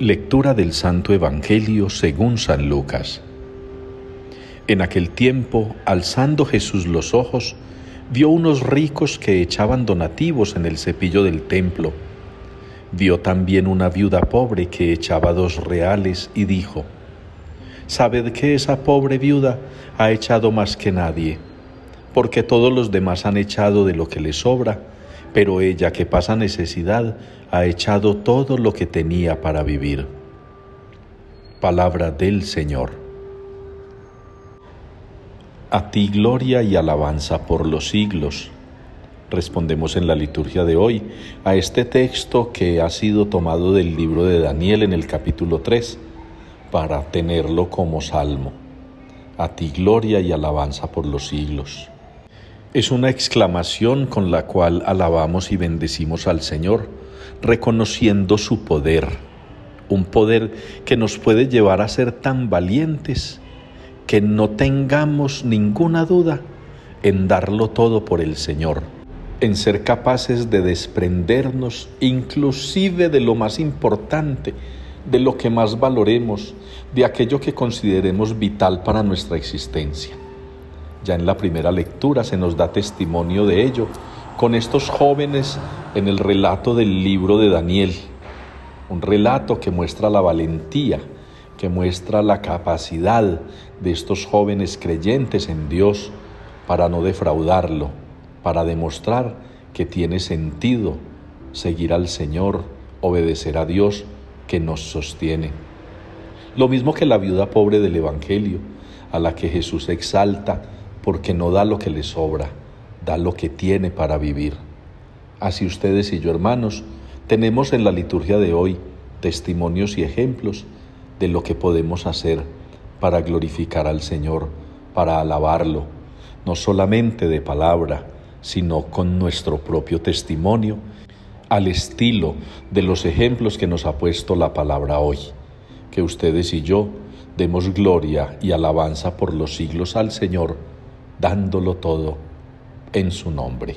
Lectura del Santo Evangelio según San Lucas. En aquel tiempo, alzando Jesús los ojos, vio unos ricos que echaban donativos en el cepillo del templo. Vio también una viuda pobre que echaba dos reales y dijo, Sabed que esa pobre viuda ha echado más que nadie, porque todos los demás han echado de lo que le sobra, pero ella que pasa necesidad ha echado todo lo que tenía para vivir. Palabra del Señor. A ti gloria y alabanza por los siglos. Respondemos en la liturgia de hoy a este texto que ha sido tomado del libro de Daniel en el capítulo 3 para tenerlo como salmo. A ti gloria y alabanza por los siglos. Es una exclamación con la cual alabamos y bendecimos al Señor, reconociendo su poder, un poder que nos puede llevar a ser tan valientes que no tengamos ninguna duda en darlo todo por el Señor, en ser capaces de desprendernos inclusive de lo más importante, de lo que más valoremos, de aquello que consideremos vital para nuestra existencia. Ya en la primera lectura se nos da testimonio de ello con estos jóvenes en el relato del libro de Daniel, un relato que muestra la valentía, que muestra la capacidad de estos jóvenes creyentes en Dios para no defraudarlo, para demostrar que tiene sentido seguir al Señor, obedecer a Dios que nos sostiene. Lo mismo que la viuda pobre del Evangelio, a la que Jesús exalta porque no da lo que le sobra, da lo que tiene para vivir. Así ustedes y yo, hermanos, tenemos en la liturgia de hoy testimonios y ejemplos de lo que podemos hacer para glorificar al Señor, para alabarlo, no solamente de palabra, sino con nuestro propio testimonio al estilo de los ejemplos que nos ha puesto la palabra hoy. Que ustedes y yo demos gloria y alabanza por los siglos al Señor, dándolo todo en su nombre.